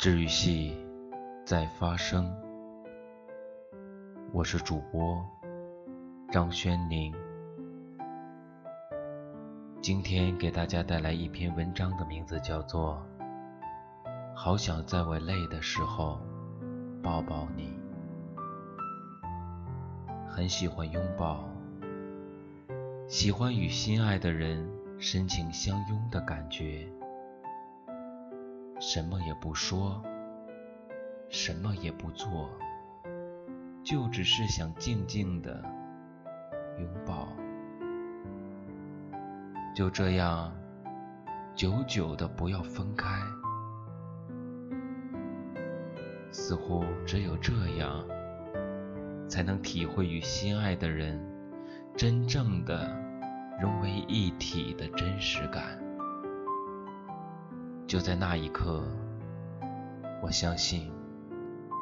治愈系在发生，我是主播张轩宁。今天给大家带来一篇文章的名字叫做《好想在我累的时候抱抱你》，很喜欢拥抱，喜欢与心爱的人深情相拥的感觉。什么也不说，什么也不做，就只是想静静的拥抱。就这样，久久的不要分开。似乎只有这样，才能体会与心爱的人真正的融为一体的真实感。就在那一刻，我相信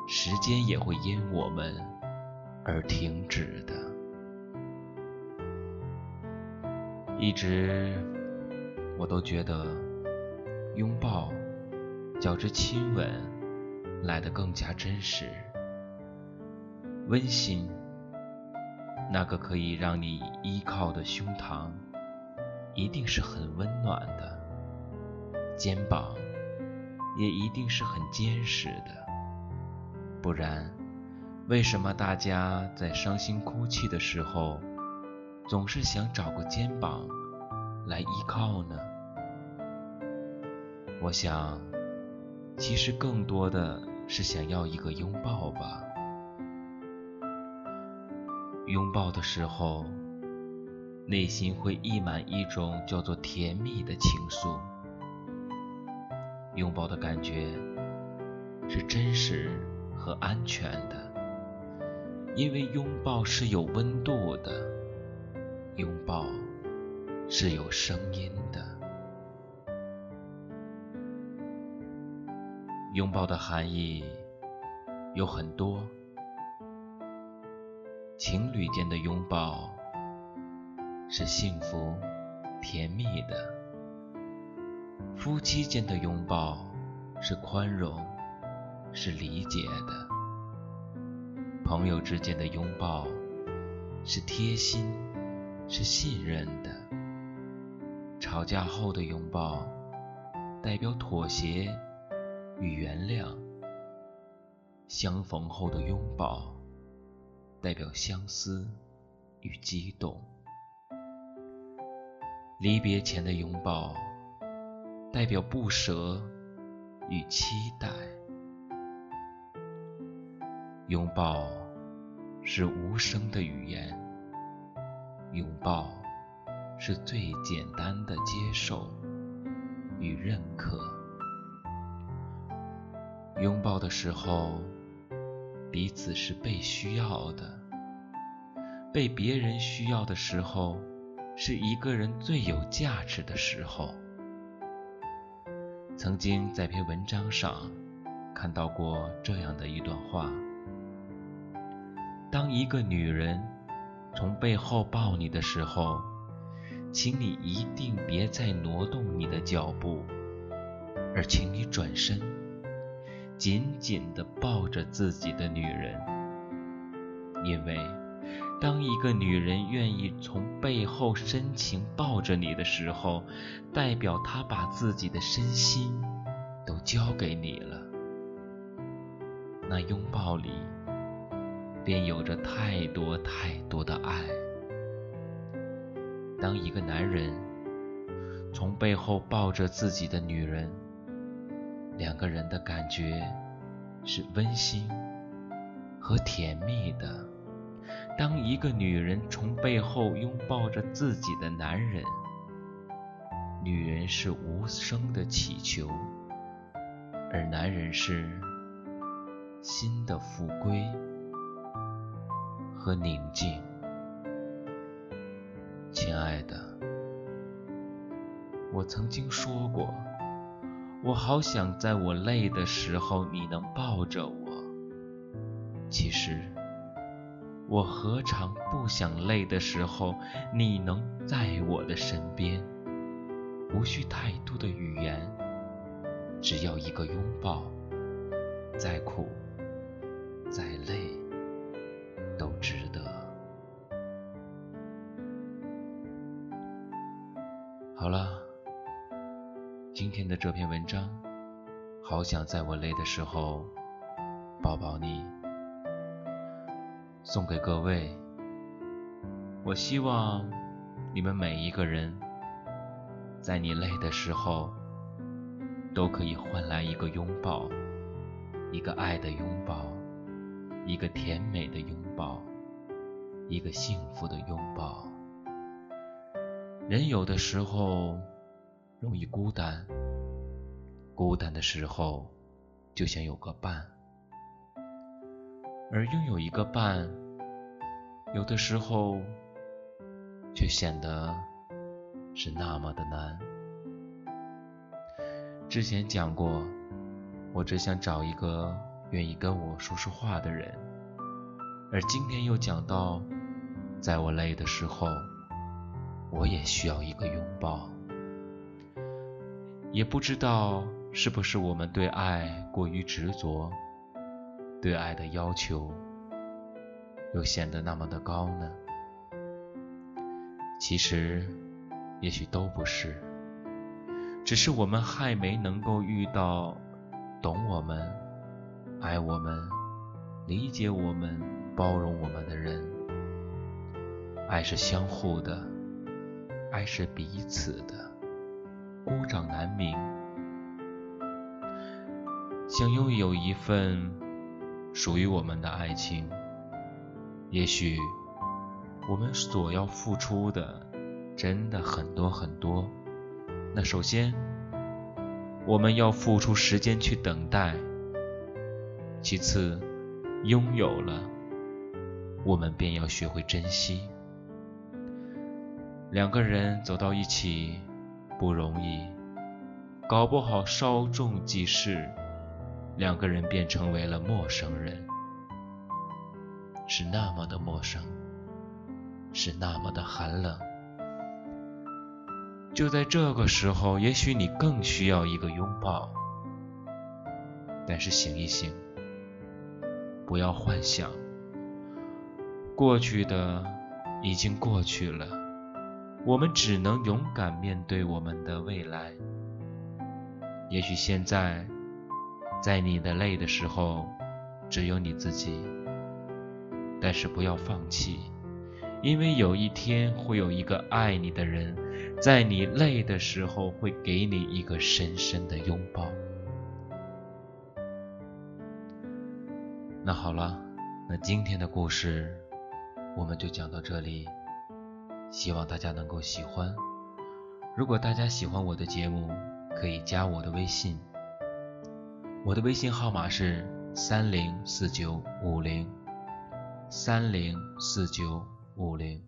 时间也会因我们而停止的。一直我都觉得拥抱较之亲吻来得更加真实、温馨。那个可以让你依靠的胸膛，一定是很温暖的。肩膀也一定是很坚实的，不然，为什么大家在伤心哭泣的时候，总是想找个肩膀来依靠呢？我想，其实更多的是想要一个拥抱吧。拥抱的时候，内心会溢满一种叫做甜蜜的情愫。拥抱的感觉是真实和安全的，因为拥抱是有温度的，拥抱是有声音的。拥抱的含义有很多，情侣间的拥抱是幸福、甜蜜的。夫妻间的拥抱是宽容，是理解的；朋友之间的拥抱是贴心，是信任的；吵架后的拥抱代表妥协与原谅；相逢后的拥抱代表相思与激动；离别前的拥抱。代表不舍与期待，拥抱是无声的语言，拥抱是最简单的接受与认可。拥抱的时候，彼此是被需要的；被别人需要的时候，是一个人最有价值的时候。曾经在篇文章上看到过这样的一段话：当一个女人从背后抱你的时候，请你一定别再挪动你的脚步，而请你转身，紧紧地抱着自己的女人，因为。当一个女人愿意从背后深情抱着你的时候，代表她把自己的身心都交给你了。那拥抱里便有着太多太多的爱。当一个男人从背后抱着自己的女人，两个人的感觉是温馨和甜蜜的。当一个女人从背后拥抱着自己的男人，女人是无声的祈求，而男人是心的复归和宁静。亲爱的，我曾经说过，我好想在我累的时候你能抱着我。其实。我何尝不想累的时候，你能在我的身边，无需太多的语言，只要一个拥抱，再苦、再累，都值得。好了，今天的这篇文章，好想在我累的时候抱抱你，送给各位。我希望你们每一个人，在你累的时候，都可以换来一个拥抱，一个爱的拥抱，一个甜美的拥抱，一个幸福的拥抱。人有的时候容易孤单，孤单的时候就想有个伴，而拥有一个伴，有的时候却显得是那么的难。之前讲过，我只想找一个愿意跟我说说话的人，而今天又讲到，在我累的时候。我也需要一个拥抱，也不知道是不是我们对爱过于执着，对爱的要求又显得那么的高呢？其实，也许都不是，只是我们还没能够遇到懂我们、爱我们、理解我们、包容我们的人。爱是相互的。爱是彼此的，孤掌难鸣。想拥有一份属于我们的爱情，也许我们所要付出的真的很多很多。那首先，我们要付出时间去等待；其次，拥有了，我们便要学会珍惜。两个人走到一起不容易，搞不好稍纵即逝，两个人便成为了陌生人，是那么的陌生，是那么的寒冷。就在这个时候，也许你更需要一个拥抱。但是醒一醒，不要幻想，过去的已经过去了。我们只能勇敢面对我们的未来。也许现在，在你的累的时候，只有你自己。但是不要放弃，因为有一天会有一个爱你的人，在你累的时候会给你一个深深的拥抱。那好了，那今天的故事我们就讲到这里。希望大家能够喜欢。如果大家喜欢我的节目，可以加我的微信。我的微信号码是三零四九五零三零四九五零。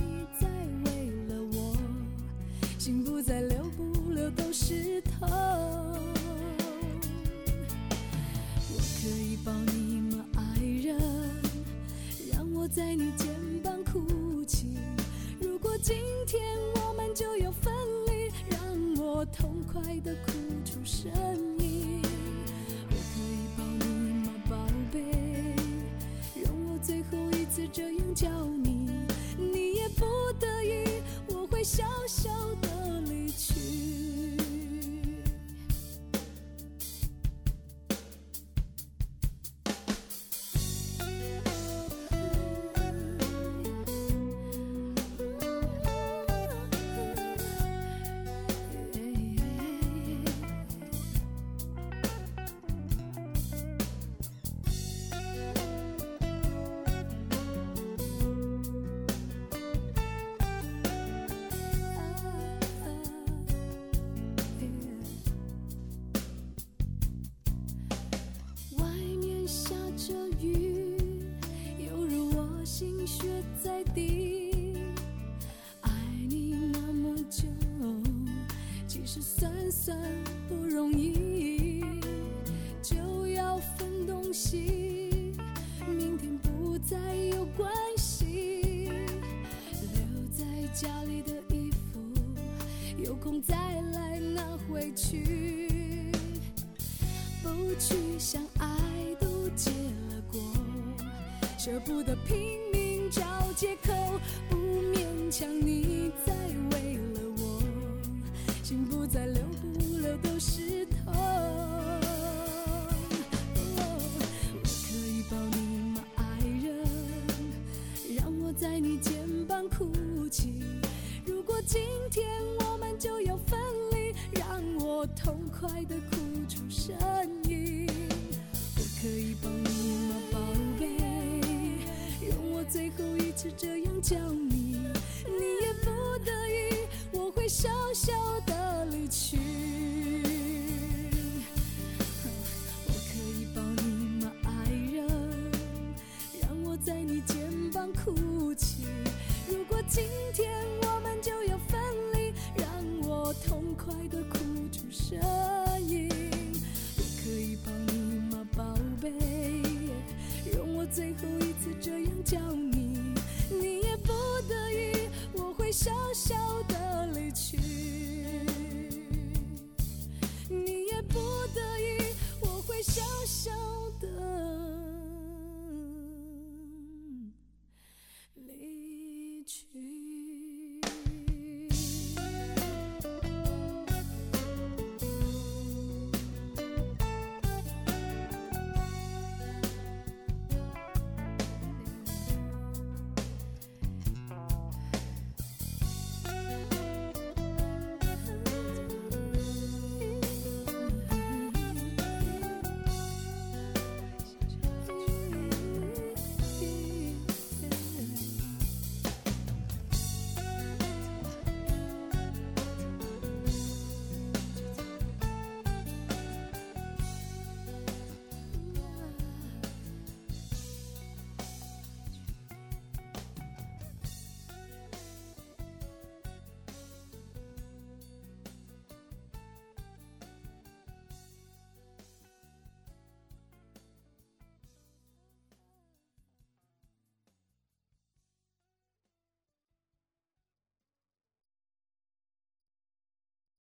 再留不留都是痛。我可以抱你吗，爱人？让我在你肩膀哭泣。如果今天我们就要分离，让。我痛快的哭出声音，我可以抱你吗，宝贝？让我最后一次这样叫你，你也不得已，我会笑笑的 you 地，爱你那么久，其实算算不容易，就要分东西，明天不再有关系，留在家里的衣服，有空再来拿回去，不去想爱都结了。舍不得拼命找借口，不勉强你再为了我，心不再留不留都是痛。我可以抱你吗，爱人？让我在你肩膀哭泣。如果今天我们就要分离，让我痛快的哭出声音。我可以抱你最后一次这样叫你，你也不得已，我会笑笑的离去。